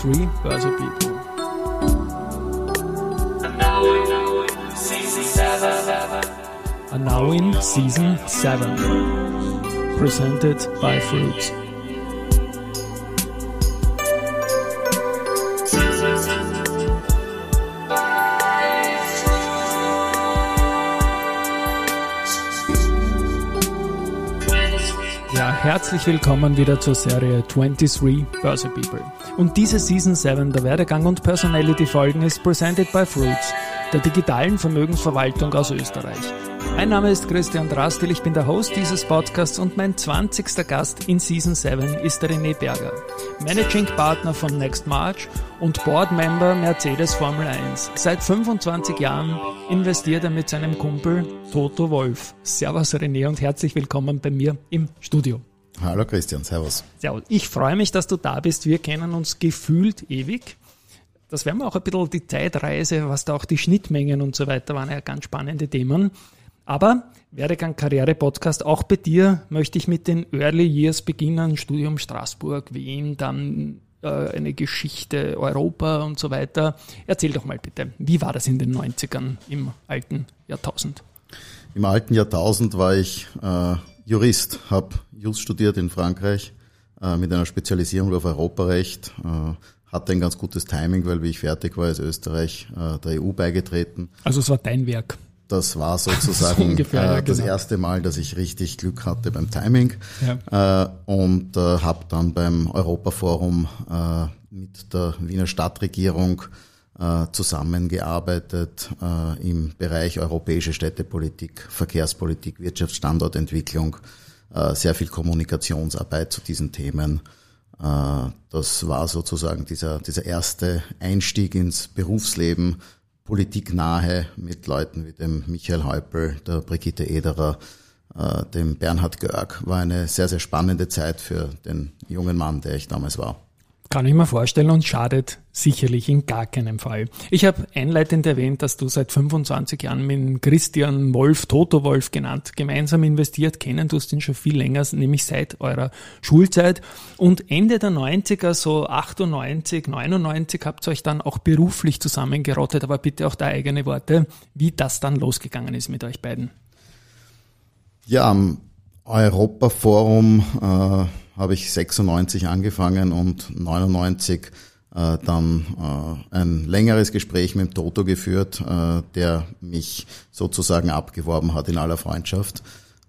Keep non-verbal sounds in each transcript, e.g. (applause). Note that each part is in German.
23 Börse People. And now in season 7, presented by Fruits. Ja, herzlich willkommen wieder zur Serie 23 Börse People. Und diese Season 7 der Werdegang und Personality Folgen ist presented by Fruits, der digitalen Vermögensverwaltung aus Österreich. Mein Name ist Christian Drastil, ich bin der Host dieses Podcasts und mein 20. Gast in Season 7 ist der René Berger, Managing Partner von Next March und Board Member Mercedes Formel 1. Seit 25 Jahren investiert er mit seinem Kumpel Toto Wolf. Servus René und herzlich willkommen bei mir im Studio. Hallo Christian, servus. Servus. Ich freue mich, dass du da bist. Wir kennen uns gefühlt ewig. Das werden wir auch ein bisschen die Zeitreise, was da auch die Schnittmengen und so weiter waren ja ganz spannende Themen. Aber Werdegang Karriere Podcast, auch bei dir möchte ich mit den Early Years beginnen. Studium Straßburg, Wien, dann äh, eine Geschichte Europa und so weiter. Erzähl doch mal bitte, wie war das in den 90ern im alten Jahrtausend? Im alten Jahrtausend war ich äh, Jurist, habe Jus studiert in Frankreich äh, mit einer Spezialisierung auf Europarecht. Äh, hatte ein ganz gutes Timing, weil wie ich fertig war, ist Österreich äh, der EU beigetreten. Also es war dein Werk. Das war (laughs) sozusagen so ungefähr, äh, das genau. erste Mal, dass ich richtig Glück hatte beim Timing ja. äh, und äh, habe dann beim Europaforum mit der Wiener Stadtregierung zusammengearbeitet äh, im Bereich europäische Städtepolitik, Verkehrspolitik, Wirtschaftsstandortentwicklung, äh, sehr viel Kommunikationsarbeit zu diesen Themen. Äh, das war sozusagen dieser, dieser erste Einstieg ins Berufsleben, politiknahe mit Leuten wie dem Michael Häupl, der Brigitte Ederer, äh, dem Bernhard Görg. War eine sehr, sehr spannende Zeit für den jungen Mann, der ich damals war. Kann ich mir vorstellen und schadet sicherlich in gar keinem Fall. Ich habe einleitend erwähnt, dass du seit 25 Jahren mit Christian Wolf, Toto Wolf genannt, gemeinsam investiert. Kennen tust ihn schon viel länger, nämlich seit eurer Schulzeit. Und Ende der 90er, so 98, 99, habt ihr euch dann auch beruflich zusammengerottet. Aber bitte auch da eigene Worte, wie das dann losgegangen ist mit euch beiden. Ja, am Europaforum äh habe ich 96 angefangen und 99 äh, dann äh, ein längeres Gespräch mit dem Toto geführt, äh, der mich sozusagen abgeworben hat in aller Freundschaft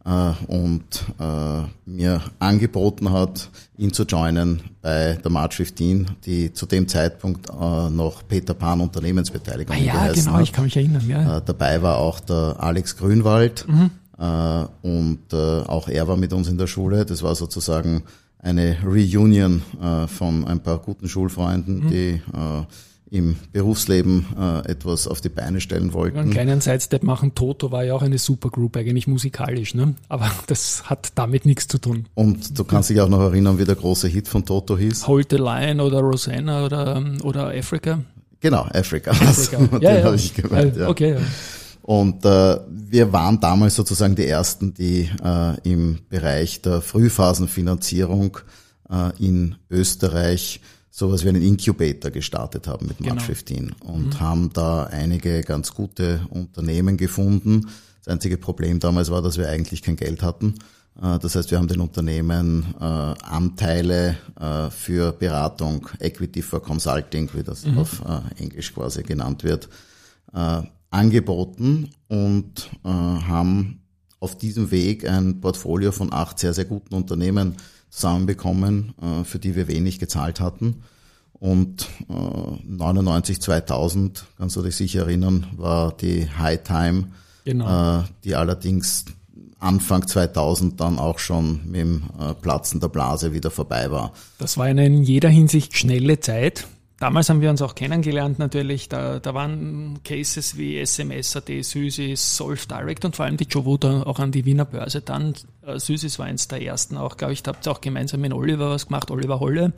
äh, und äh, mir angeboten hat, ihn zu joinen bei der March 15, die zu dem Zeitpunkt äh, noch Peter Pan Unternehmensbeteiligung ah, ja, genau, hat. ich kann mich erinnern. Ja. Äh, dabei war auch der Alex Grünwald. Mhm und äh, auch er war mit uns in der Schule. Das war sozusagen eine Reunion äh, von ein paar guten Schulfreunden, mhm. die im Berufsleben etwas auf die Beine stellen wollten. Einen kleinen Sidestep machen. Toto war ja auch eine Supergroup, eigentlich musikalisch, ne? aber (laughs) das hat damit nichts zu tun. Und du kannst dich auch noch erinnern, wie der große Hit von Toto hieß? Hold the Line oder Rosanna oder, oder Africa? Genau, Africa. Africa. (laughs) Den ja, ja. ich gemeint. Ja. Okay, ja. Und äh, wir waren damals sozusagen die Ersten, die äh, im Bereich der Frühphasenfinanzierung äh, in Österreich sowas wie einen Incubator gestartet haben mit March genau. 15 und mhm. haben da einige ganz gute Unternehmen gefunden. Das einzige Problem damals war, dass wir eigentlich kein Geld hatten. Äh, das heißt, wir haben den Unternehmen äh, Anteile äh, für Beratung, Equity for Consulting, wie das mhm. auf äh, Englisch quasi genannt wird, äh, angeboten und äh, haben auf diesem Weg ein Portfolio von acht sehr, sehr guten Unternehmen zusammenbekommen, äh, für die wir wenig gezahlt hatten. Und äh, 99, 2000, kannst du dich sicher erinnern, war die High Time, genau. äh, die allerdings Anfang 2000 dann auch schon mit dem äh, Platzen der Blase wieder vorbei war. Das war eine in jeder Hinsicht schnelle Zeit. Damals haben wir uns auch kennengelernt natürlich. Da, da waren Cases wie SMS, AT, Süßis, Solve Direct und vor allem die Jovuda auch an die Wiener Börse dann. Äh, war eins der ersten auch, glaube ich. Da habt ihr auch gemeinsam mit Oliver was gemacht, Oliver Holle.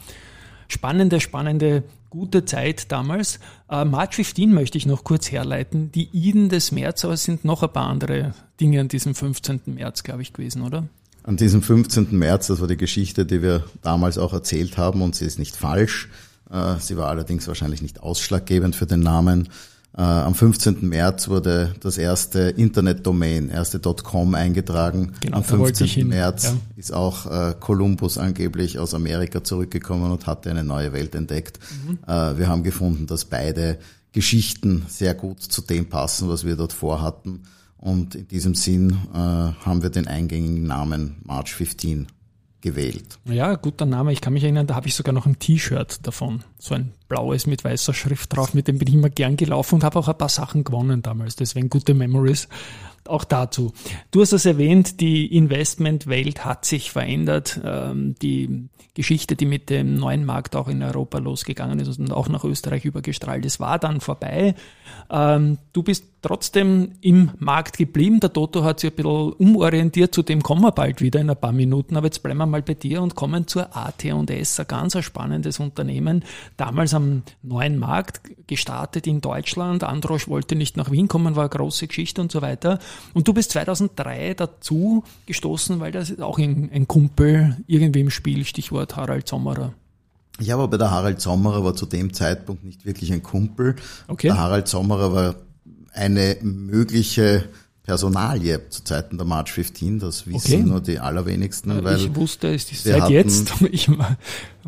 Spannende, spannende, gute Zeit damals. Äh, March 15 möchte ich noch kurz herleiten. Die Iden des März, aber es sind noch ein paar andere Dinge an diesem 15. März, glaube ich, gewesen, oder? An diesem 15. März, das war die Geschichte, die wir damals auch erzählt haben und sie ist nicht falsch sie war allerdings wahrscheinlich nicht ausschlaggebend für den Namen. Äh, am 15. März wurde das erste Internetdomain, erste .com eingetragen. Genau, Am 15. März ja. ist auch äh, Columbus angeblich aus Amerika zurückgekommen und hatte eine neue Welt entdeckt. Mhm. Äh, wir haben gefunden, dass beide Geschichten sehr gut zu dem passen, was wir dort vorhatten. Und in diesem Sinn äh, haben wir den eingängigen Namen March 15 gewählt. Ja, guter Name. Ich kann mich erinnern, da habe ich sogar noch ein T-Shirt davon. So ein blaues mit weißer Schrift drauf, mit dem bin ich immer gern gelaufen und habe auch ein paar Sachen gewonnen damals. Deswegen gute Memories auch dazu. Du hast es erwähnt, die Investmentwelt hat sich verändert. Ähm, die Geschichte, die mit dem neuen Markt auch in Europa losgegangen ist und auch nach Österreich übergestrahlt ist, war dann vorbei. Ähm, du bist trotzdem im Markt geblieben. Der Toto hat sich ein bisschen umorientiert, zu dem kommen wir bald wieder in ein paar Minuten. Aber jetzt bleiben wir mal bei dir und kommen zur AT&S, ein ganz spannendes Unternehmen. Damals am neuen Markt gestartet in Deutschland. Androsch wollte nicht nach Wien kommen, war eine große Geschichte und so weiter. Und du bist 2003 dazu gestoßen, weil das ist auch ein, ein Kumpel irgendwie im Spiel, Stichwort Harald Sommerer. Ja, aber bei der Harald Sommerer war zu dem Zeitpunkt nicht wirklich ein Kumpel. Okay. Der Harald Sommerer war eine mögliche Personalie zu Zeiten der March 15, das wissen okay. nur die allerwenigsten. Weil ich wusste es ist seit hatten, jetzt.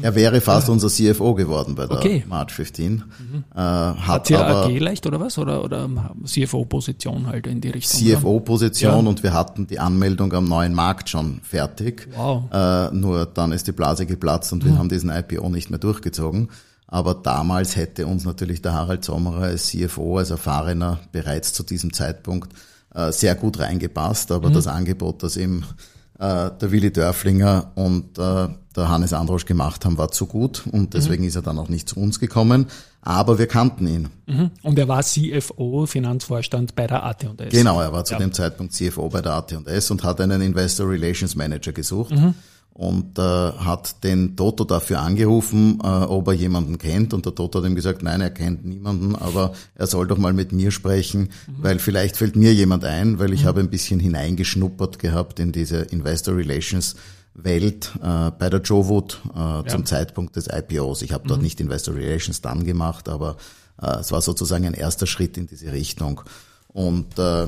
Er wäre fast unser CFO geworden bei der okay. March 15. Mhm. Äh, hat hat aber AG leicht oder was? Oder, oder CFO-Position halt in die Richtung? CFO-Position ja. und wir hatten die Anmeldung am neuen Markt schon fertig. Wow. Äh, nur dann ist die Blase geplatzt und mhm. wir haben diesen IPO nicht mehr durchgezogen. Aber damals hätte uns natürlich der Harald Sommerer als CFO, als Erfahrener bereits zu diesem Zeitpunkt äh, sehr gut reingepasst, aber mhm. das Angebot, das eben äh, der Willi Dörflinger und äh, der Hannes Androsch gemacht haben, war zu gut und deswegen mhm. ist er dann auch nicht zu uns gekommen. Aber wir kannten ihn. Mhm. Und er war CFO, Finanzvorstand bei der AT&S. Genau, er war zu ja. dem Zeitpunkt CFO bei der AT&S und hat einen Investor Relations Manager gesucht. Und äh, hat den Toto dafür angerufen, äh, ob er jemanden kennt. Und der Toto hat ihm gesagt, nein, er kennt niemanden, aber er soll doch mal mit mir sprechen, mhm. weil vielleicht fällt mir jemand ein, weil ich mhm. habe ein bisschen hineingeschnuppert gehabt in diese Investor Relations Welt äh, bei der Joe Wood äh, ja. zum Zeitpunkt des IPOs. Ich habe dort mhm. nicht Investor Relations dann gemacht, aber äh, es war sozusagen ein erster Schritt in diese Richtung. Und äh,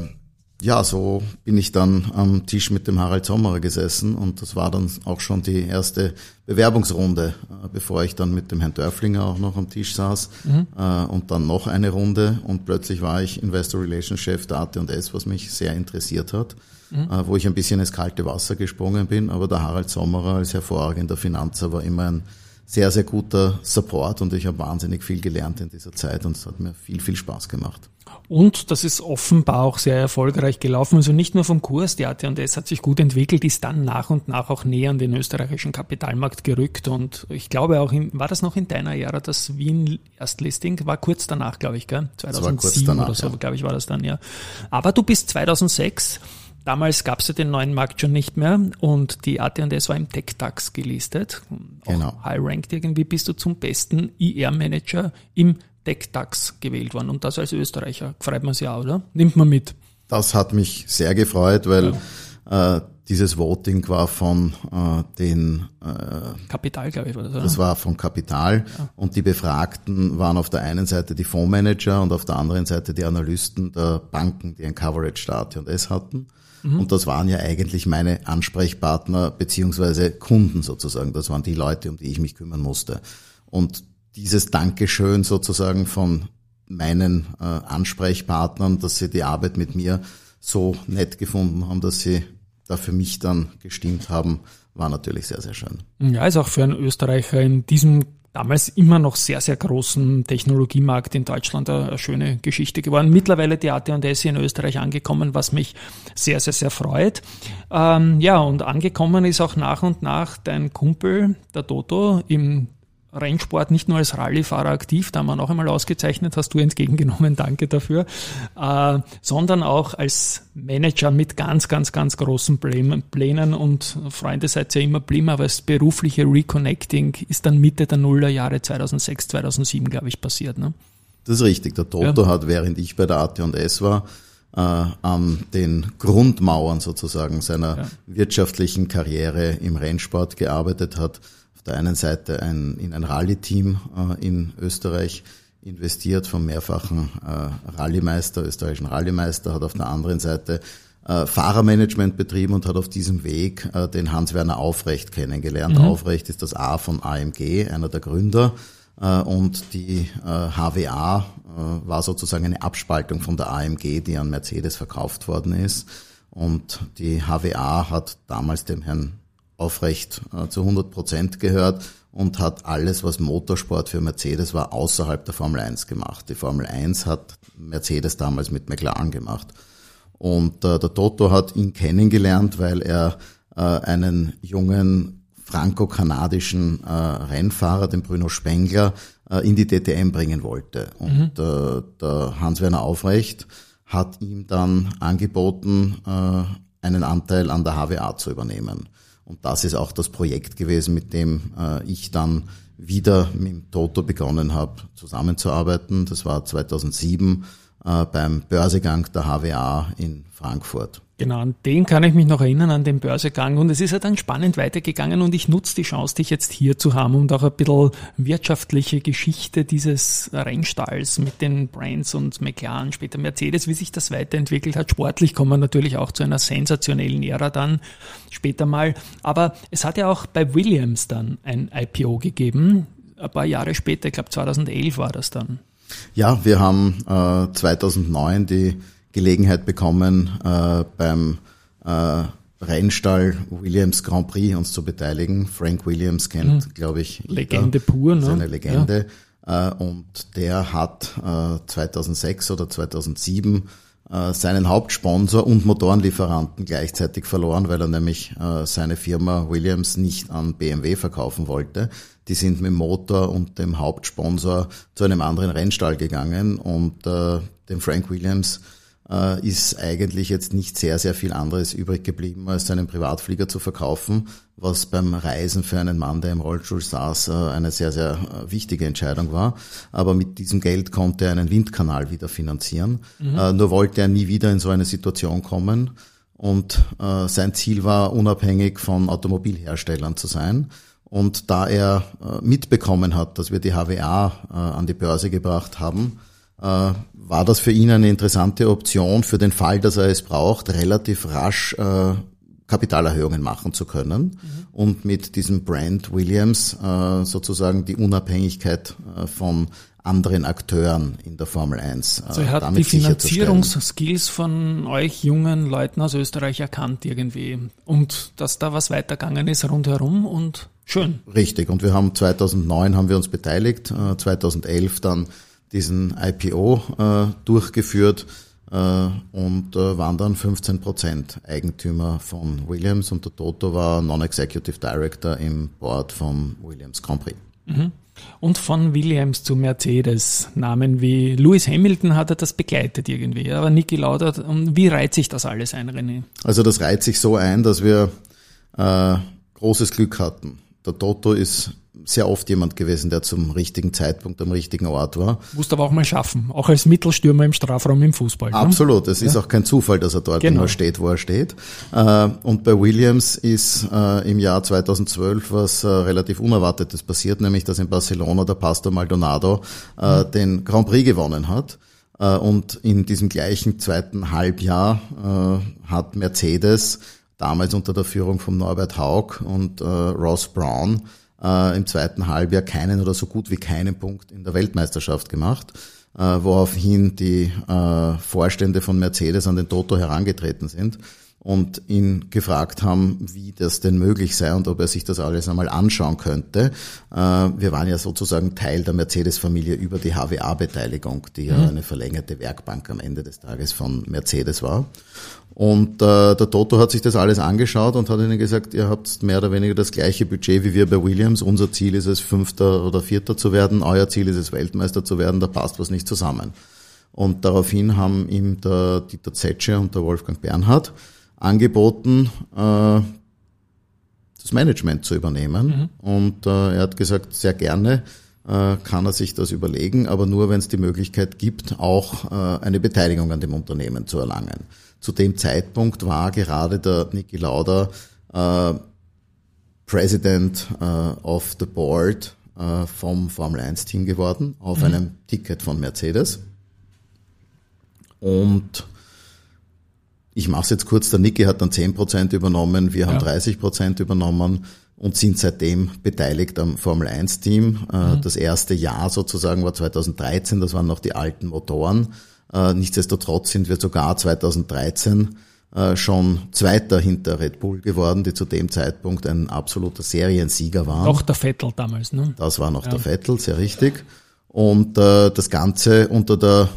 ja, so bin ich dann am Tisch mit dem Harald Sommerer gesessen und das war dann auch schon die erste Bewerbungsrunde, äh, bevor ich dann mit dem Herrn Dörflinger auch noch am Tisch saß mhm. Äh, und dann noch eine Runde und plötzlich war ich Investor Relations Chef der AT&S, was mich sehr interessiert hat, mhm. Äh, wo ich ein bisschen ins kalte Wasser gesprungen bin, aber der Harald Sommerer als hervorragender Finanzer war immer ein sehr, sehr guter Support und ich habe wahnsinnig viel gelernt in dieser Zeit und es hat mir viel, viel Spaß gemacht. Und das ist offenbar auch sehr erfolgreich gelaufen. Also nicht nur vom Kurs, die AT&S hat sich gut entwickelt, ist dann nach und nach auch näher an den österreichischen Kapitalmarkt gerückt. Und ich glaube auch, in, war das noch in deiner Ära, das Wien Erstlisting? War kurz danach, glaube ich, gell? 2007 danach, oder so, ja. glaube ich, war das dann, ja. Aber du bist 2006 Damals gab es ja den neuen Markt schon nicht mehr und die AT&S war im TechDAX gelistet. Genau. High ranked irgendwie bist du zum besten IR-Manager im TechDAX gewählt worden und das als Österreicher. Freut man sich auch, oder? Nimmt man mit. Das hat mich sehr gefreut, weil ja. äh, dieses Voting war von äh, den äh, Kapital, glaube ich, oder? Das war von Kapital ja. und die Befragten waren auf der einen Seite die Fondsmanager und auf der anderen Seite die Analysten der Banken, die ein Coverage der AT&S hatten. Mhm. Und das waren ja eigentlich meine Ansprechpartner beziehungsweise Kunden sozusagen. Das waren die Leute, um die ich mich kümmern musste. Und dieses Dankeschön sozusagen von meinen äh, Ansprechpartnern, dass sie die Arbeit mit mir so nett gefunden haben, dass sie da für mich dann gestimmt haben, war natürlich sehr, sehr schön. Ja, ist auch für einen Österreicher in diesem damals immer noch sehr, sehr großen Technologiemarkt in Deutschland eine schöne Geschichte geworden. Mittlerweile die AT&S in Österreich angekommen, was mich sehr, sehr, sehr freut. Ähm, ja, und angekommen ist auch nach und nach dein Kumpel, der Toto, im Rennsport nicht nur als Rallyefahrer aktiv, da wir noch einmal ausgezeichnet, hast du entgegengenommen, danke dafür, äh, sondern auch als Manager mit ganz, ganz, ganz großen Plänen und Freunde seid ja immer blieben, aber das berufliche Reconnecting ist dann Mitte der Nullerjahre 2006, 2007, glaube ich, passiert. Ne? Das ist richtig. Der Toto ja. hat, während ich bei der AT&S war, äh, an den Grundmauern sozusagen seiner ja. wirtschaftlichen Karriere im Rennsport gearbeitet hat auf der einen Seite ein, in ein Rallye-Team äh, in Österreich investiert vom mehrfachen äh, Rallye-Meister, österreichischen Rallye-Meister, hat auf der anderen Seite äh, Fahrermanagement betrieben und hat auf diesem Weg äh, den Hans-Werner Aufrecht kennengelernt. Mhm. Aufrecht ist das A von AMG, einer der Gründer. Äh, und die HWA äh, war sozusagen eine Abspaltung von der AMG, die an Mercedes verkauft worden ist. Und die HWA hat damals dem Herrn Aufrecht äh, zu 100 Prozent gehört und hat alles, was Motorsport für Mercedes war, außerhalb der Formel 1 gemacht. Die Formel 1 hat Mercedes damals mit McLaren gemacht. Und äh, der Toto hat ihn kennengelernt, weil er äh, einen jungen franco-kanadischen äh, Rennfahrer, den Bruno Spengler, in die DTM bringen wollte. Und mhm. der Hans-Werner Aufrecht hat ihm dann angeboten, einen Anteil an der HWA zu übernehmen. Und das ist auch das Projekt gewesen, mit dem äh, ich dann wieder mit Toto begonnen habe, zusammenzuarbeiten. Das war 2007 äh, beim Börsegang der HWA in Frankfurt. Genau, an den kann ich mich noch erinnern, an den Börsegang. Und es ist ja dann spannend weitergegangen und ich nutze die Chance, dich jetzt hier zu haben und auch ein bisschen wirtschaftliche Geschichte dieses Rennstalls mit den Brands und McLaren, später Mercedes, wie sich das weiterentwickelt hat. Sportlich kommen wir natürlich auch zu einer sensationellen Ära dann später mal. Aber es hat ja auch bei Williams dann ein IPO gegeben, ein paar Jahre später, ich glaube 2011 war das dann. Ja, wir haben äh, 2009 die Gelegenheit bekommen, äh, beim äh, Rennstall Williams Grand Prix uns zu beteiligen. Frank Williams kennt, mhm. glaube ich, Legende jeder, pur, ne? Seine Legende. Ja. Äh, und der hat äh, 2006 oder 2007 äh, seinen Hauptsponsor und Motorenlieferanten gleichzeitig verloren, weil er nämlich äh, seine Firma Williams nicht an BMW verkaufen wollte. Die sind mit dem Motor und dem Hauptsponsor zu einem anderen Rennstall gegangen und äh, dem Frank Williams äh, ist eigentlich jetzt nicht sehr, sehr viel anderes übrig geblieben, als seinen Privatflieger zu verkaufen, was beim Reisen für einen Mann, der im Rollstuhl saß, äh, eine sehr, sehr äh, wichtige Entscheidung war. Aber mit diesem Geld konnte er einen Windkanal wieder finanzieren. Mhm. Nur wollte er nie wieder in so eine Situation kommen. Und sein Ziel war, unabhängig von Automobilherstellern zu sein. Und da er mitbekommen hat, dass wir die HWA an die Börse gebracht haben, war das für ihn eine interessante Option für den Fall, dass er es braucht, relativ rasch äh, Kapitalerhöhungen machen zu können mhm. und mit diesem Brand Williams äh, sozusagen die Unabhängigkeit äh, von anderen Akteuren in der Formel 1. Äh, also er hat die Finanzierungsskills von euch jungen Leuten aus Österreich erkannt irgendwie und dass da was weitergegangen ist rundherum und schön. Richtig und wir haben 2009 haben wir uns beteiligt, 2011 äh, dann diesen IPO äh, durchgeführt äh, und äh, waren dann 15 Prozent Eigentümer von Williams und der Toto war Non-Executive Director im Board von Williams Grand Prix. Mhm. Und von Williams zu Mercedes, Namen wie Lewis Hamilton hat er das begleitet irgendwie, aber Niki Lauda, wie reiht sich das alles ein, René? Also das reiht sich so ein, dass wir äh, großes Glück hatten. Der Toto ist sehr oft jemand gewesen, der zum richtigen Zeitpunkt am richtigen Ort war. Musst aber auch mal schaffen, auch als Mittelstürmer im Strafraum im Fußball. Ne? Absolut, es ja. ist auch kein Zufall, dass er dort genau. immer steht, wo er steht. Äh, und bei Williams ist äh, im Jahr 2012 was äh, relativ Unerwartetes passiert, nämlich dass in Barcelona der Pastor Maldonado mhm. den Grand Prix gewonnen hat. Und in diesem gleichen zweiten Halbjahr hat Mercedes damals unter der Führung von Norbert Haug und Ross Brown äh, im zweiten Halbjahr keinen oder so gut wie keinen Punkt in der Weltmeisterschaft gemacht, äh, woraufhin die äh, Vorstände von Mercedes an den Toto herangetreten sind und ihn gefragt haben, wie das denn möglich sei und ob er sich das alles einmal anschauen könnte. Äh, wir waren ja sozusagen Teil der Mercedes-Familie über die HWA-Beteiligung, die ja mhm. eine verlängerte Werkbank am Ende des Tages von Mercedes war. Und äh, der Toto hat sich das alles angeschaut und hat ihnen gesagt, ihr habt mehr oder weniger das gleiche Budget wie wir bei Williams. Unser Ziel ist es, Fünfter oder Vierter zu werden. Euer Ziel ist es, Weltmeister zu werden. Da passt was nicht zusammen. Und daraufhin haben ihm der Dieter Zetsche und der Wolfgang Bernhard angeboten, äh, das Management zu übernehmen. Mhm. Und äh, er hat gesagt, sehr gerne äh, kann er sich das überlegen, aber nur, wenn es die Möglichkeit gibt, auch äh, eine Beteiligung an dem Unternehmen zu erlangen. Zu dem Zeitpunkt war gerade der Niki Lauda äh, President of the Board vom Formel 1 Team geworden auf mhm. einem Ticket von Mercedes. Und ich mache es jetzt kurz, der Niki hat dann 10% übernommen, wir haben ja. 30% übernommen und sind seitdem beteiligt am Formel 1 Team. Äh, mhm. Das erste Jahr sozusagen war 2013, das waren noch die alten Motoren. Äh, nichtsdestotrotz sind wir sogar 2013 äh, schon Zweiter hinter Red Bull geworden, die zu dem Zeitpunkt ein absoluter Seriensieger waren. Noch der Vettel damals, ne? Das war noch ja. der Vettel, sehr richtig. Und das Ganze unter der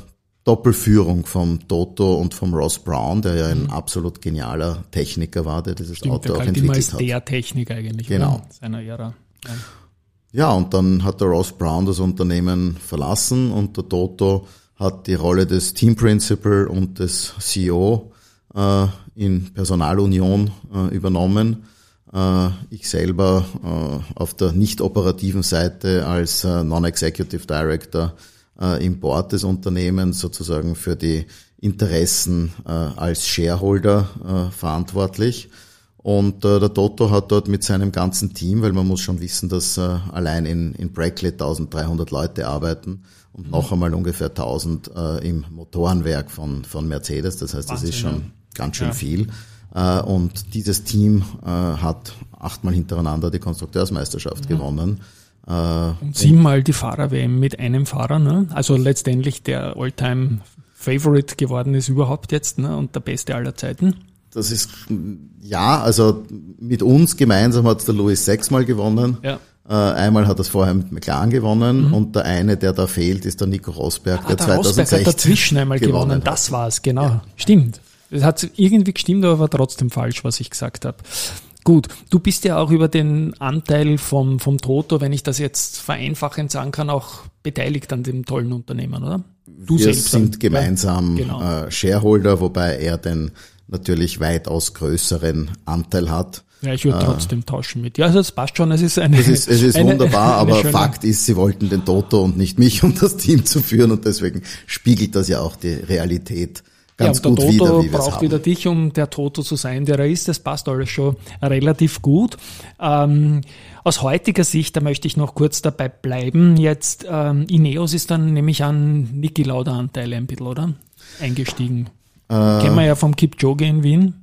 Doppelführung vom Toto und vom Ross Brown, der ja ein mhm. absolut genialer Techniker war, der dieses Stimmt, Auto der auch entwickelt als hat. der Techniker eigentlich genau. seiner Ära. Ja. ja, und dann hat der Ross Brown das Unternehmen verlassen und der Toto hat die Rolle des Team Principal und des CEO äh, in Personalunion äh, übernommen. Äh, ich selber äh, auf der nicht operativen Seite als äh, Non-Executive Director äh, im Board des Unternehmens sozusagen für die Interessen äh, als Shareholder äh, verantwortlich. Und äh, der Toto hat dort mit seinem ganzen Team, weil man muss schon wissen, dass äh, allein in, in Brackley 1300 Leute arbeiten und mhm. noch einmal ungefähr 1000 äh, im Motorenwerk von, von Mercedes. Das heißt, Wahnsinn, das ist schon ganz schön ja. viel. Äh, und dieses Team äh, hat achtmal hintereinander die Konstrukteursmeisterschaft mhm. gewonnen. Äh, und siebenmal die Fahrer-WM mit einem Fahrer, ne? Also letztendlich der Alltime Favorite geworden ist überhaupt jetzt, ne? Und der beste aller Zeiten. Das ist, ja, also mit uns gemeinsam hat der Louis sechsmal gewonnen. Ja. Äh, einmal hat er es vorher mit McLaren gewonnen mhm. und der eine, der da fehlt, ist der Nico Rosberg, ah, der, der 2016 Rosberg hat dazwischen einmal gewonnen. gewonnen. Das war's, genau. Ja. Stimmt. Es hat irgendwie gestimmt, aber war trotzdem falsch, was ich gesagt habe. Gut, du bist ja auch über den Anteil vom, vom Toto, wenn ich das jetzt vereinfachend sagen kann, auch beteiligt an dem tollen Unternehmen, oder? Du Wir selbst sind gemeinsam ja, genau. äh, Shareholder, wobei er den natürlich weitaus größeren Anteil hat. Ja, ich würde äh, trotzdem tauschen mit. Ja, also das passt schon. Es ist eine. Es ist, es ist (laughs) eine, wunderbar, aber Fakt ist, sie wollten den Toto und nicht mich, (laughs) um das Team zu führen und deswegen spiegelt das ja auch die Realität ganz ja, gut der Toto wieder, braucht wieder dich, um der Toto zu sein, der er ist. Das passt alles schon relativ gut. Ähm, aus heutiger Sicht, da möchte ich noch kurz dabei bleiben. Jetzt, ähm, Ineos ist dann nämlich an Niki Lauda Anteile ein bisschen, oder? Eingestiegen. Äh, Kennen wir ja vom Kipchoge in Wien.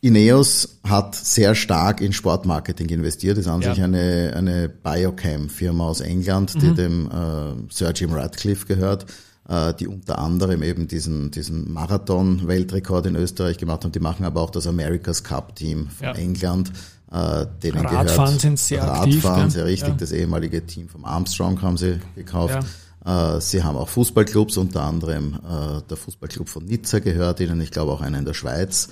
Ineos hat sehr stark in Sportmarketing investiert. Ist an ja. sich eine, eine Biocam-Firma aus England, mhm. die dem äh, Sir Jim Radcliffe gehört die unter anderem eben diesen, diesen Marathon-Weltrekord in Österreich gemacht haben. Die machen aber auch das America's Cup-Team von ja. England. Äh, denen Radfahren gehört, sind sehr Radfahren, aktiv. Radfahren, sehr richtig. Ja. Das ehemalige Team vom Armstrong haben sie gekauft. Ja. Äh, sie haben auch Fußballclubs, unter anderem äh, der Fußballclub von Nizza gehört ihnen, ich glaube auch einer in der Schweiz.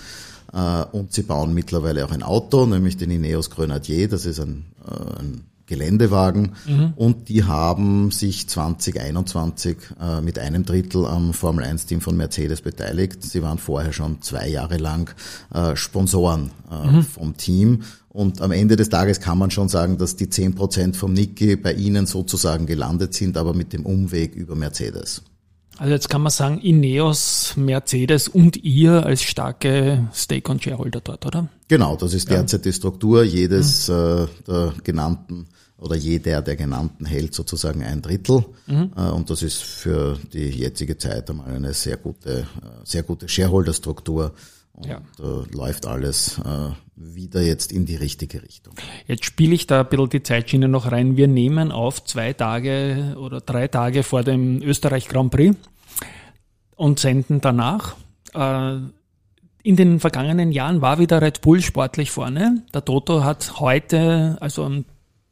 Äh, und sie bauen mittlerweile auch ein Auto, nämlich den Ineos Grenadier. Das ist ein, äh, ein Geländewagen mhm. und die haben sich 2021 äh, mit einem Drittel am Formel 1 Team von Mercedes beteiligt. Sie waren vorher schon zwei Jahre lang äh, Sponsoren äh, mhm. vom Team und am Ende des Tages kann man schon sagen, dass die 10 Prozent vom Niki bei ihnen sozusagen gelandet sind, aber mit dem Umweg über Mercedes. Also jetzt kann man sagen, Ineos, Mercedes und ihr als starke Stake- und Shareholder dort, oder? Genau, das ist derzeit ja. die Struktur. Jedes mhm. äh, der genannten oder jeder der genannten hält sozusagen ein Drittel. Mhm. Und das ist für die jetzige Zeit einmal eine sehr gute, äh, sehr gute Shareholder-Struktur. Und ja. äh, läuft alles äh, wieder jetzt in die richtige Richtung. Jetzt spiele ich da ein bisschen die Zeitschiene noch rein. Wir nehmen auf zwei Tage oder drei Tage vor dem Österreich Grand Prix und senden danach. Äh, in den vergangenen Jahren war wieder Red Bull sportlich vorne. Der Toto hat heute, also am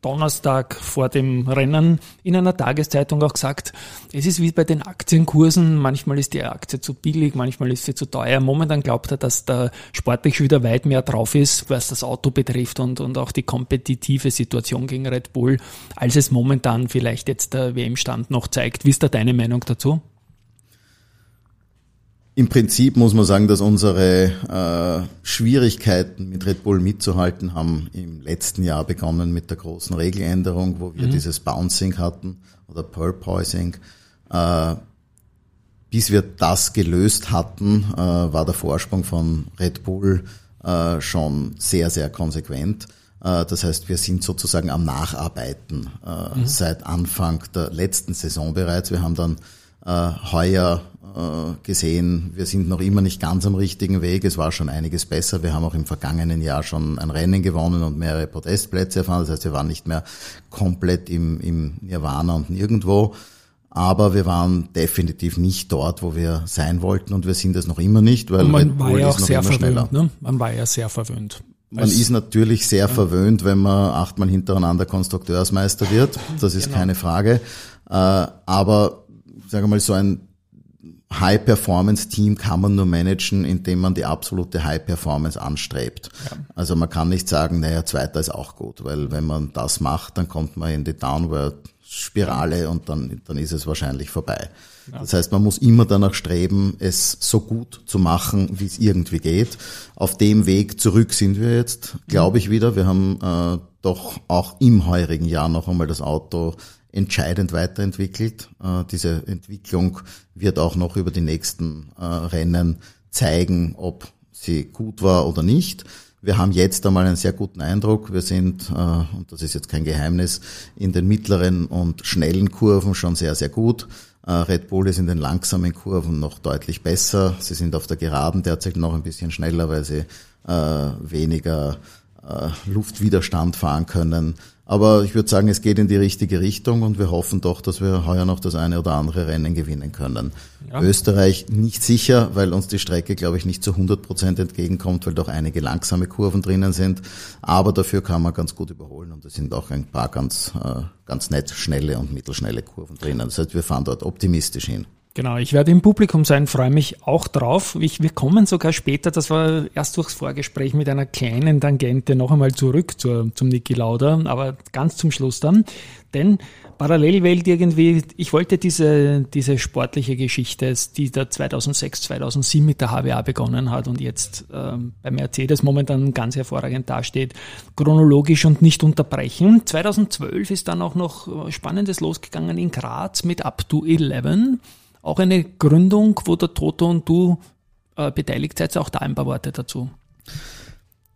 Donnerstag vor dem Rennen in einer Tageszeitung auch gesagt, es ist wie bei den Aktienkursen, manchmal ist die Aktie zu billig, manchmal ist sie zu teuer. Momentan glaubt er, dass da sportlich wieder weit mehr drauf ist, was das Auto betrifft und, und auch die kompetitive Situation gegen Red Bull, als es momentan vielleicht jetzt der WM-Stand noch zeigt. Wie ist da deine Meinung dazu? Im Prinzip muss man sagen, dass unsere äh, Schwierigkeiten mit Red Bull mitzuhalten haben im letzten Jahr begonnen mit der großen Regeländerung, wo wir mhm. dieses Bouncing hatten oder Purpoising. Äh, bis wir das gelöst hatten, äh, war der Vorsprung von Red Bull äh, schon sehr, sehr konsequent. Das heißt, wir sind sozusagen am Nacharbeiten mhm. seit Anfang der letzten Saison bereits. Wir haben dann heuer gesehen, wir sind noch immer nicht ganz am richtigen Weg. Es war schon einiges besser. Wir haben auch im vergangenen Jahr schon ein Rennen gewonnen und mehrere Podestplätze erfahren. Das heißt, wir waren nicht mehr komplett im, im Nirvana und nirgendwo. Aber wir waren definitiv nicht dort, wo wir sein wollten und wir sind es noch immer nicht, weil man Red war ja auch sehr verwöhnt. Ne? Man war ja sehr verwöhnt. Man ist natürlich sehr ja. verwöhnt, wenn man achtmal hintereinander Konstrukteursmeister wird. Das ist genau. keine Frage. Äh, aber sagen wir mal so ein High-Performance-Team kann man nur managen, indem man die absolute High-Performance anstrebt. Ja. Also man kann nicht sagen, naja, zweiter ist auch gut, weil wenn man das macht, dann kommt man in die Downward Spirale und dann, dann ist es wahrscheinlich vorbei. Ja. Das heißt, man muss immer danach streben, es so gut zu machen, wie es irgendwie geht. Auf dem Weg zurück sind wir jetzt, glaube ich, wieder. Wir haben äh, doch auch im heurigen Jahr noch einmal das Auto entscheidend weiterentwickelt. Äh, diese Entwicklung wird auch noch über die nächsten äh, Rennen zeigen, ob sie gut war oder nicht. Wir haben jetzt einmal einen sehr guten Eindruck. Wir sind, äh, und das ist jetzt kein Geheimnis, in den mittleren und schnellen Kurven schon sehr, sehr gut. Red Bull ist in den langsamen Kurven noch deutlich besser. Sie sind auf der Geraden derzeit noch ein bisschen schneller, weil sie weniger Luftwiderstand fahren können. Aber ich würde sagen, es geht in die richtige Richtung und wir hoffen doch, dass wir heuer noch das eine oder andere Rennen gewinnen können. Ja. Österreich nicht sicher, weil uns die Strecke, glaube ich, nicht zu 100 Prozent entgegenkommt, weil doch einige langsame Kurven drinnen sind. Aber dafür kann man ganz gut überholen und es sind auch ein paar ganz, äh, ganz nett schnelle und mittelschnelle Kurven drinnen. Das heißt, wir fahren dort optimistisch hin. Genau, ich werde im Publikum sein, freue mich auch drauf. Ich, wir kommen sogar später, das war erst durchs Vorgespräch mit einer kleinen Tangente noch einmal zurück zur, zum Niki Lauda, aber ganz zum Schluss dann. Denn Parallelwelt irgendwie, ich wollte diese, diese sportliche Geschichte, die da 2006, 2007 mit der HWA begonnen hat und jetzt ähm, bei Mercedes momentan ganz hervorragend dasteht, chronologisch und nicht unterbrechen. 2012 ist dann auch noch Spannendes losgegangen in Graz mit Up to 11 auch eine Gründung, wo der Toto und du äh, beteiligt seid. Auch da ein paar Worte dazu.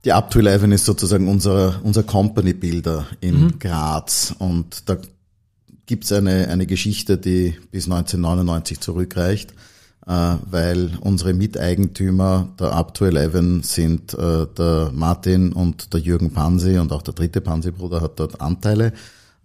Die Up to 11 ist sozusagen unser, unser Company Builder in mhm. Graz und da gibt's eine, eine Geschichte, die bis 1999 zurückreicht, äh, weil unsere Miteigentümer der Up to 11 sind äh, der Martin und der Jürgen Pansi und auch der dritte Pansi-Bruder hat dort Anteile.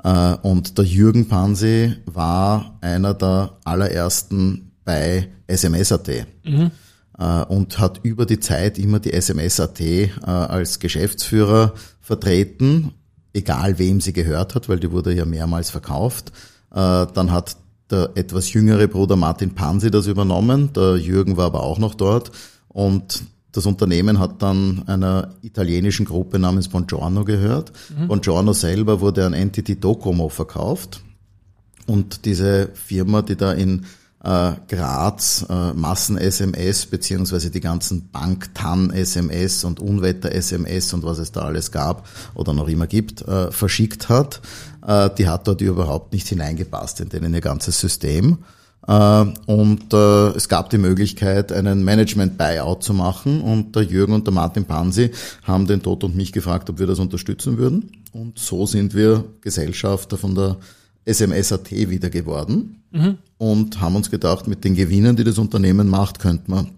Äh, und der Jürgen Pansy war einer der allerersten bei SMS.at. Mhm. Äh, und hat über die Zeit immer die SMS.at äh, als Geschäftsführer vertreten, egal wem sie gehört hat, weil die wurde ja mehrmals verkauft. Dann hat der etwas jüngere Bruder Martin Pansi das übernommen, der Jürgen war aber auch noch dort und das Unternehmen hat dann einer italienischen Gruppe namens Bongiorno gehört. Mhm. Bongiorno selber wurde an Entity Docomo verkauft. Und diese Firma, die da in äh, Graz äh, Massen-SMS beziehungsweise die ganzen Bank-TAN-SMS und Unwetter-SMS und was es da alles gab oder noch immer gibt, äh, verschickt hat, äh, die hat dort überhaupt nicht hineingepasst in denen ihr ganzes System. Äh, und äh, es gab die Möglichkeit, einen Management-Buyout zu machen. Und der Jürgen und der Martin Pansi haben den Tod und mich gefragt, ob wir das unterstützen würden. Und so sind wir Gesellschafter von der SMS.at wieder geworden mhm. und haben uns gedacht, mit den Gewinnen, die das Unternehmen macht, könnte man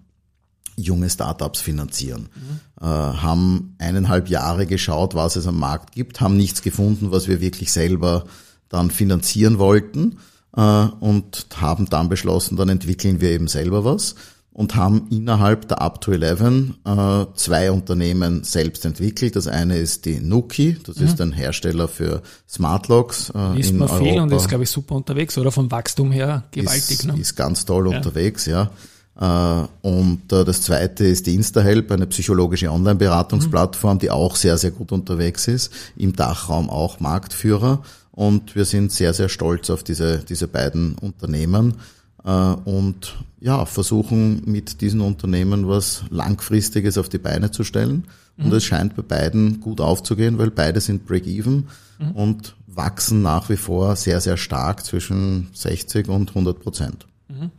junge Startups finanzieren. Mhm. Äh, haben eineinhalb Jahre geschaut, was es am Markt gibt, haben nichts gefunden, was wir wirklich selber dann finanzieren wollten und haben dann beschlossen, dann entwickeln wir eben selber was und haben innerhalb der Up to 11 äh, zwei Unternehmen selbst entwickelt. Das eine ist die Nuki, das mhm. ist ein Hersteller für Smart Locks. Äh, ist in man viel und ist, glaube ich, super unterwegs oder vom Wachstum her gewaltig. Ist, ne? ist ganz toll ja. unterwegs, ja. Äh, und äh, das zweite ist die InstaHelp, eine psychologische Online-Beratungsplattform, mhm. die auch sehr, sehr gut unterwegs ist, im Dachraum auch Marktführer. Und wir sind sehr, sehr stolz auf diese, diese beiden Unternehmen äh, und ja, versuchen mit diesen Unternehmen was Langfristiges auf die Beine zu stellen. Mhm. Und es scheint bei beiden gut aufzugehen, weil beide sind Break-Even mhm. und wachsen nach wie vor sehr, sehr stark zwischen 60 und 100 Prozent. Mhm.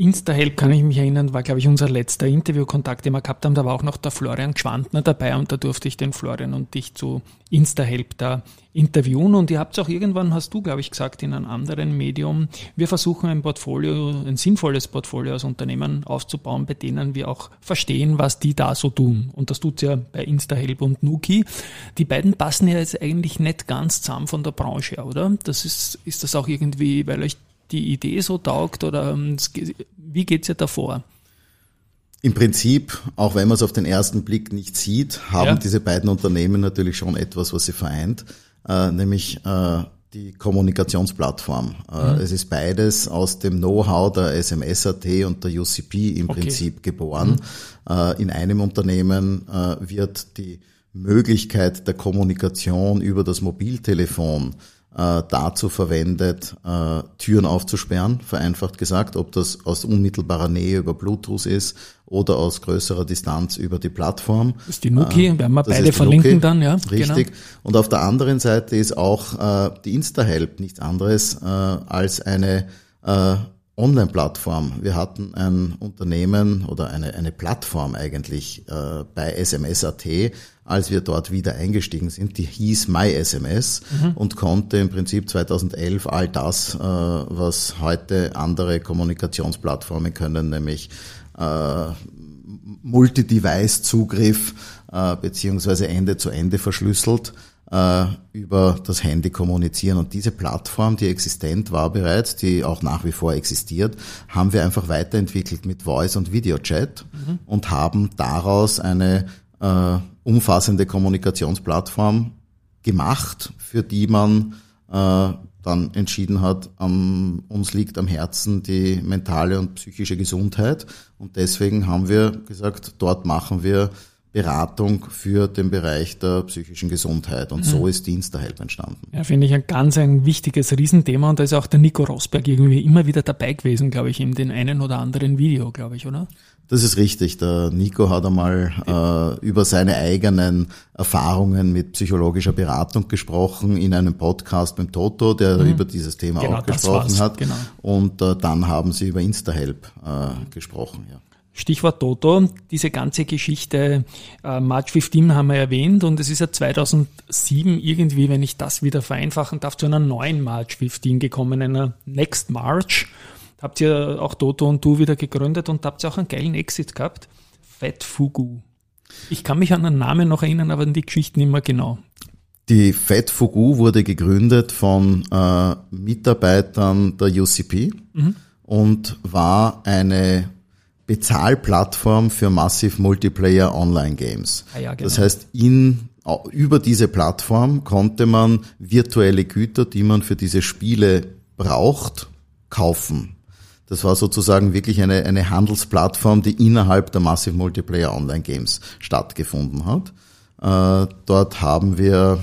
Instahelp kann ich mich erinnern, war, glaube ich, unser letzter Interviewkontakt, den wir gehabt haben. Da war auch noch der Florian Gschwandner dabei und da durfte ich den Florian und dich zu Instahelp da interviewen. Und ihr habt auch irgendwann, hast du, glaube ich, gesagt, in einem anderen Medium, wir versuchen ein Portfolio, ein sinnvolles Portfolio als Unternehmen aufzubauen, bei denen wir auch verstehen, was die da so tun. Und das tut ja bei Instahelp und Nuki. Die beiden passen ja jetzt eigentlich nicht ganz zusammen von der Branche, oder? Das ist, ist das auch irgendwie, weil euch die Idee so taugt oder ähm, wie geht's ja davor? Im Prinzip, auch wenn man es auf den ersten Blick nicht sieht, haben ja. diese beiden Unternehmen natürlich schon etwas, was sie vereint, äh, nämlich äh, die Kommunikationsplattform. Äh, mhm. Es ist beides aus dem Know-how der SMS.at und der UCP im okay. Prinzip geboren. Mhm. Äh, in einem Unternehmen äh, wird die Möglichkeit der Kommunikation über das Mobiltelefon äh, dazu verwendet, äh, Türen aufzusperren, vereinfacht gesagt, ob das aus unmittelbarer Nähe über Bluetooth ist oder aus größerer Distanz über die Plattform. Das ist die Nuki, äh, werden wir beide verlinken Nuki, dann, ja. Richtig. Genau. Und auf der anderen Seite ist auch äh, die InstaHelp nichts anderes äh, als eine äh, Online-Plattform. Wir hatten ein Unternehmen oder eine, eine Plattform eigentlich äh, bei SMS.at, als wir dort wieder eingestiegen sind, die hieß MySMS mhm. und konnte im Prinzip 2011 all das, äh, was heute andere Kommunikationsplattformen können, nämlich äh, Multi-Device-Zugriff äh, beziehungsweise Ende zu Ende verschlüsselt äh, über das Handy kommunizieren. Und diese Plattform, die existent war bereits, die auch nach wie vor existiert, haben wir einfach weiterentwickelt mit Voice und Videochat mhm. und haben daraus eine äh, umfassende Kommunikationsplattform gemacht, für die man äh, dann entschieden hat, um, uns liegt am Herzen die mentale und psychische Gesundheit. Und deswegen haben wir gesagt, dort machen wir Beratung für den Bereich der psychischen Gesundheit. Und mhm. so ist Diensterhelp entstanden. Ja, finde ich ein ganz ein wichtiges Riesenthema. Und da ist auch der Nico Rosberg irgendwie immer wieder dabei gewesen, glaube ich, in den einen oder anderen Video, glaube ich, oder? Das ist richtig. Der Nico hat einmal äh, über seine eigenen Erfahrungen mit psychologischer Beratung gesprochen in einem Podcast mit Toto, der mhm. über dieses Thema genau, auch gesprochen hat. Genau. Und äh, dann haben sie über Instahelp äh, gesprochen. Ja. Stichwort Toto, diese ganze Geschichte, äh, March 15 haben wir erwähnt und es ist ja 2007 irgendwie, wenn ich das wieder vereinfachen darf, zu einer neuen March 15 gekommen, einer Next March. Habt ihr auch Toto und du wieder gegründet und habt ihr auch einen geilen Exit gehabt. Fat Fugu. Ich kann mich an den Namen noch erinnern, aber an die Geschichten immer genau. Die Fat Fugu wurde gegründet von äh, Mitarbeitern der UCP mhm. und war eine Bezahlplattform für Massive Multiplayer Online Games. Ah ja, genau. Das heißt, in, über diese Plattform konnte man virtuelle Güter, die man für diese Spiele braucht, kaufen. Das war sozusagen wirklich eine, eine Handelsplattform, die innerhalb der Massive Multiplayer Online Games stattgefunden hat. Äh, dort haben wir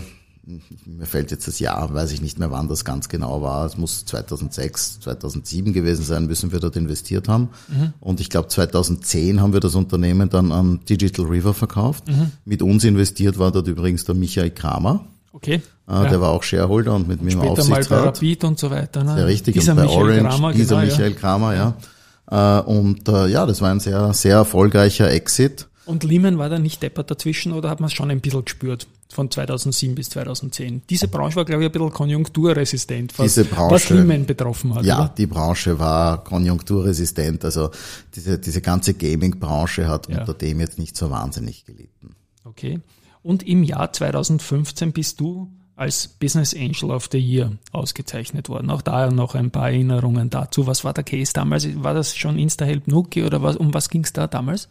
mir fällt jetzt das Jahr, weiß ich nicht mehr, wann das ganz genau war. Es muss 2006, 2007 gewesen sein, müssen wir dort investiert haben. Mhm. Und ich glaube 2010 haben wir das Unternehmen dann an Digital River verkauft. Mhm. Mit uns investiert war dort übrigens der Michael Kramer. Okay. Äh, ja. Der war auch Shareholder und mit mir im Aufsichtsrat. Später mal bei Rapid und so weiter. Ne? Sehr richtig. Dieser und bei Michael Orange, Kramer, dieser genau, Michael ja. Kramer, ja. Äh, und äh, ja, das war ein sehr, sehr erfolgreicher Exit. Und Lehman war da nicht deppert dazwischen oder hat man es schon ein bisschen gespürt von 2007 bis 2010? Diese Branche war, glaube ich, ein bisschen konjunkturresistent, was, diese Branche, was Lehman betroffen hat. Ja, oder? die Branche war konjunkturresistent. Also diese, diese ganze Gaming-Branche hat ja. unter dem jetzt nicht so wahnsinnig gelitten. Okay. Und im Jahr 2015 bist du als Business Angel of the Year ausgezeichnet worden. Auch da noch ein paar Erinnerungen dazu. Was war der Case damals? War das schon InstaHelp Nuki oder was, um was ging es da damals?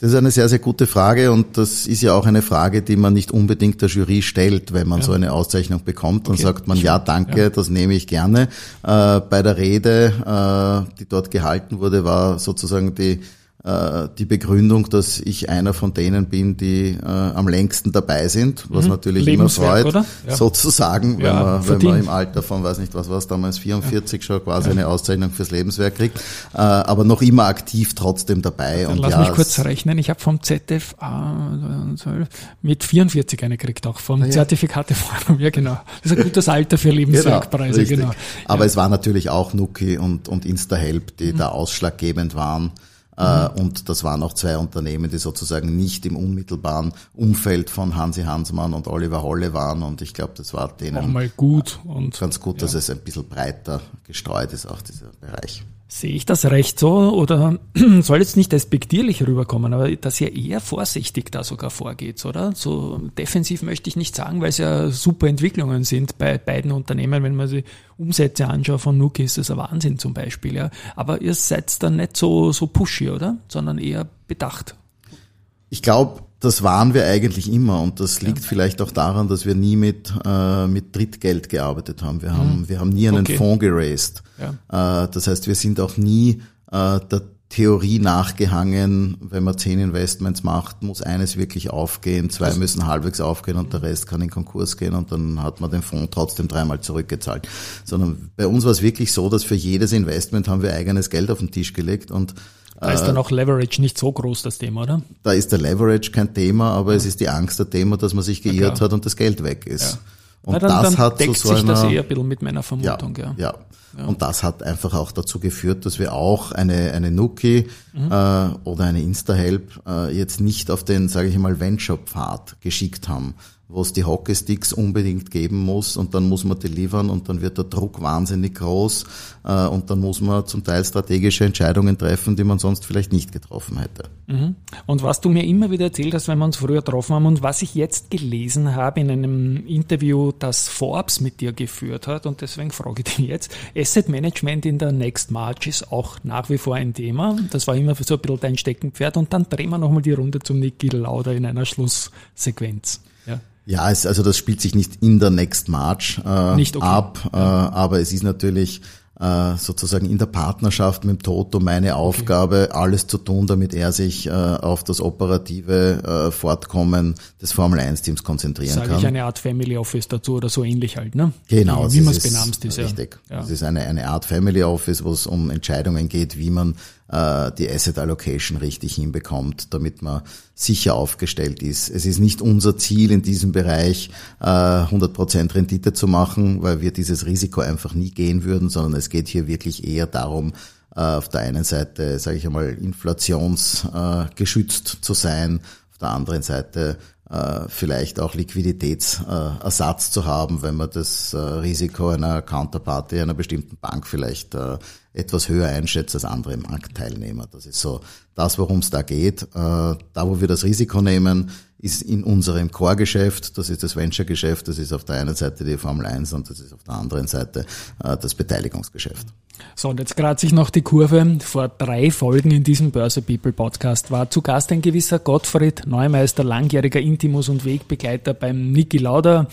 Das ist eine sehr, sehr gute Frage und das ist ja auch eine Frage, die man nicht unbedingt der Jury stellt, wenn man ja. so eine Auszeichnung bekommt. Dann okay. sagt man, ja, danke, ja. das nehme ich gerne. Äh, bei der Rede, äh, die dort gehalten wurde, war sozusagen die die Begründung, dass ich einer von denen bin, die äh, am längsten dabei sind, was mhm. natürlich immer freut, ja. sozusagen, ja, wenn, man, wenn man im Alter von, weiß nicht, was war es damals, 44 ja. schon quasi eine Auszeichnung fürs Lebenswerk kriegt, äh, aber noch immer aktiv trotzdem dabei. Dann und lass mich kurz rechnen, ich habe vom ZF äh, mit 44 eine gekriegt, auch vom ja. Zertifikate von (laughs) mir, genau. Das ist ein gutes Alter für Lebenswerkpreise, genau. genau. Aber es war natürlich auch Nuki und, und InstaHelp, die mhm. da ausschlaggebend waren. Äh, mhm. Und das waren auch zwei Unternehmen, die sozusagen nicht im unmittelbaren Umfeld von Hansi Hansmann und Oliver Holle waren. Und ich glaube, das war denen auch mal gut und ganz gut, dass es ein bisschen breiter gestreut ist, auch dieser Bereich. Sehe ich das recht so oder (clears throat) soll jetzt nicht despektierlich rüberkommen, aber dass ihr eher vorsichtig da sogar vorgeht, oder? So defensiv möchte ich nicht sagen, weil es ja super Entwicklungen sind bei beiden Unternehmen. Wenn man sich Umsätze anschaut von Nuki, ist das ein Wahnsinn zum Beispiel, ja. Aber ihr seid dann nicht so, so pushy, oder? Sondern eher bedacht. Ich glaube, das waren wir eigentlich immer und das liegt ja. vielleicht auch daran, dass wir nie mit, äh, mit Drittgeld gearbeitet haben. Wir haben, mhm. wir haben nie einen okay. Fonds geraced. Ja. Äh, das heißt, wir sind auch nie äh, der Theorie nachgehangen, wenn man zehn Investments macht, muss eines wirklich aufgehen, zwei also, müssen halbwegs aufgehen und der Rest kann in Konkurs gehen und dann hat man den Fonds trotzdem dreimal zurückgezahlt. Sondern bei uns war es wirklich so, dass für jedes Investment haben wir eigenes Geld auf den Tisch gelegt und da ist dann auch Leverage nicht so groß das Thema, oder? Da ist der Leverage kein Thema, aber ja. es ist die Angst der Thema, dass man sich geirrt hat und das Geld weg ist. Ja. Und Na, dann, das dann hat deckt so, so sich einer, das eher ein bisschen mit meiner Vermutung, ja. ja. Ja. Und das hat einfach auch dazu geführt, dass wir auch eine, eine Nuki mhm. äh, oder eine Instahelp äh, jetzt nicht auf den, sage ich mal, Venture-Pfad geschickt haben, wo es die Hockeysticks unbedingt geben muss und dann muss man die liefern und dann wird der Druck wahnsinnig groß äh, und dann muss man zum Teil strategische Entscheidungen treffen, die man sonst vielleicht nicht getroffen hätte. Mhm. Und was du mir immer wieder erzählt hast, wenn wir uns früher getroffen haben und was ich jetzt gelesen habe in einem Interview, das Forbes mit dir geführt hat und deswegen frage ich dich jetzt, Asset Management in der Next March ist auch nach wie vor ein Thema. Das war immer so ein bisschen dein Steckenpferd und dann drehen wir nochmal die Runde zum Niki Lauder in einer Schlusssequenz. Ja, es, also das spielt sich nicht in der Next March äh, nicht okay. ab, äh, aber es ist natürlich äh, sozusagen in der Partnerschaft mit dem Toto meine Aufgabe, okay. alles zu tun, damit er sich äh, auf das operative äh, Fortkommen des Formel 1 Teams konzentrieren Sag kann. Sage ich eine Art Family Office dazu oder so ähnlich halt, ne? Genau. Wie, wie man es benamst ist. Richtig. Ja. Es ist eine, eine Art Family Office, wo es um Entscheidungen geht, wie man äh, die Asset Allocation richtig hinbekommt, damit man sicher aufgestellt ist. Es ist nicht unser Ziel in diesem Bereich äh, 100% Rendite zu machen, weil wir dieses Risiko einfach nie gehen würden, sondern es geht hier wirklich eher darum, äh, auf der einen Seite, sage ich einmal, inflationsgeschützt zu sein, auf der anderen Seite äh, vielleicht auch Liquiditätsersatz zu haben, wenn man das äh, Risiko einer Counterparty einer bestimmten Bank vielleicht äh, etwas höher einschätzt als andere Marktteilnehmer. Das ist so das, worum es da geht. Da, wo wir das Risiko nehmen, ist in unserem Core-Geschäft, das ist das Venture-Geschäft, das ist auf der einen Seite die Formel 1 und das ist auf der anderen Seite das Beteiligungsgeschäft. So, und jetzt gerade sich noch die Kurve. Vor drei Folgen in diesem Börse People Podcast war zu Gast ein gewisser Gottfried Neumeister, langjähriger Intimus und Wegbegleiter beim Niki Lauder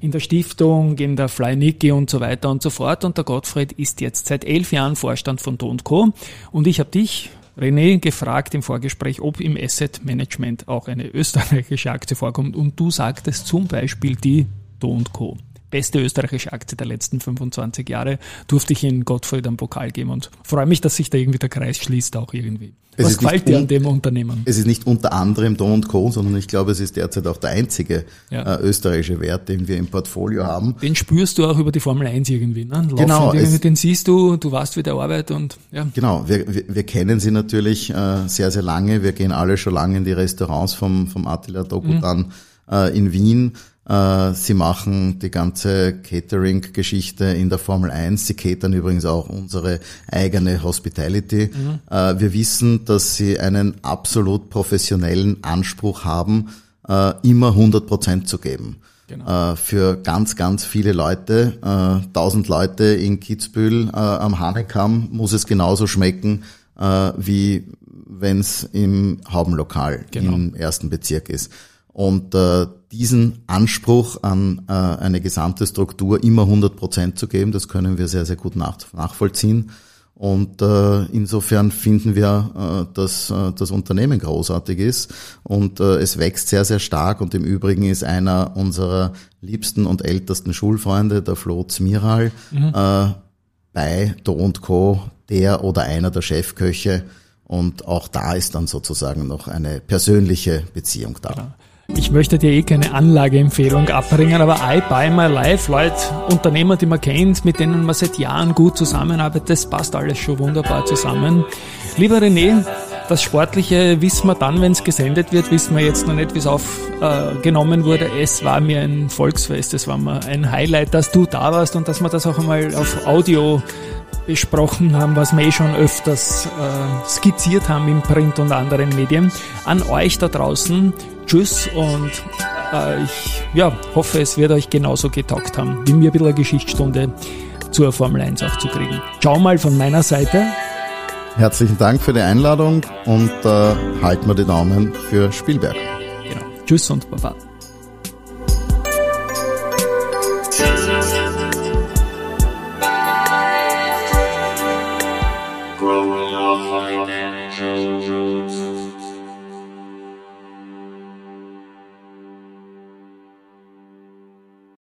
in der Stiftung, in der Fly Niki und so weiter und so fort. Und der Gottfried ist jetzt seit elf Jahren Vorstand von Do Co. Und ich habe dich, René, gefragt im Vorgespräch, ob im Asset Management auch eine österreichische Aktie vorkommt. Und du sagtest zum Beispiel die Do Co beste österreichische Aktie der letzten 25 Jahre, durfte ich in Gottfried am Pokal geben und freue mich, dass sich da irgendwie der Kreis schließt auch irgendwie. Es Was gefällt dir an dem Unternehmen? Es ist nicht unter anderem Don Co., sondern ich glaube, es ist derzeit auch der einzige ja. äh, österreichische Wert, den wir im Portfolio haben. Den spürst du auch über die Formel 1 irgendwie, ne? Genau. Irgendwie, den siehst du, du warst wieder Arbeit und ja. Genau, wir, wir, wir kennen sie natürlich äh, sehr, sehr lange. Wir gehen alle schon lange in die Restaurants vom, vom Attila Dokutan mhm. äh, in Wien. Äh, sie machen die ganze Catering-Geschichte in der Formel 1. Sie catern übrigens auch unsere eigene Hospitality. Mhm. Äh, wir wissen, dass sie einen absolut professionellen Anspruch haben, äh, immer 100 Prozent zu geben. Genau. Für ganz, ganz viele Leute, 1000 Leute in Kitzbühel am Hanekamm muss es genauso schmecken, wie wenn es im Haubenlokal genau. im ersten Bezirk ist. Und äh, diesen Anspruch an äh, eine gesamte Struktur immer 100 Prozent zu geben, das können wir sehr, sehr gut nach, nachvollziehen. Und äh, insofern finden wir, äh, dass äh, das Unternehmen großartig ist und äh, es wächst sehr, sehr stark. Und im Übrigen ist einer unserer liebsten und ältesten Schulfreunde, der Flo Zmiral, mhm. äh, bei Do Co. der oder einer der Chefköche. Und auch da ist dann sozusagen noch eine persönliche Beziehung da. Genau. Ich möchte dir eh keine Anlageempfehlung abbringen, aber I Buy My Life, Leute, Unternehmer, die man kennt, mit denen man seit Jahren gut zusammenarbeitet, das passt alles schon wunderbar zusammen. Lieber René, das Sportliche wissen wir dann, wenn es gesendet wird, wissen wir jetzt noch nicht, wie es aufgenommen äh, wurde. Es war mir ein Volksfest, es war mir ein Highlight, dass du da warst und dass wir das auch einmal auf Audio besprochen haben, was wir eh schon öfters äh, skizziert haben im Print und anderen Medien. An euch da draußen, tschüss und äh, ich ja, hoffe, es wird euch genauso getaugt haben, wie mir ein bisschen eine Geschichtsstunde zur Formel 1 auch zu kriegen. Ciao mal von meiner Seite. Herzlichen Dank für die Einladung und äh, halten wir die Daumen für Spielberg. Genau. Tschüss und Baba.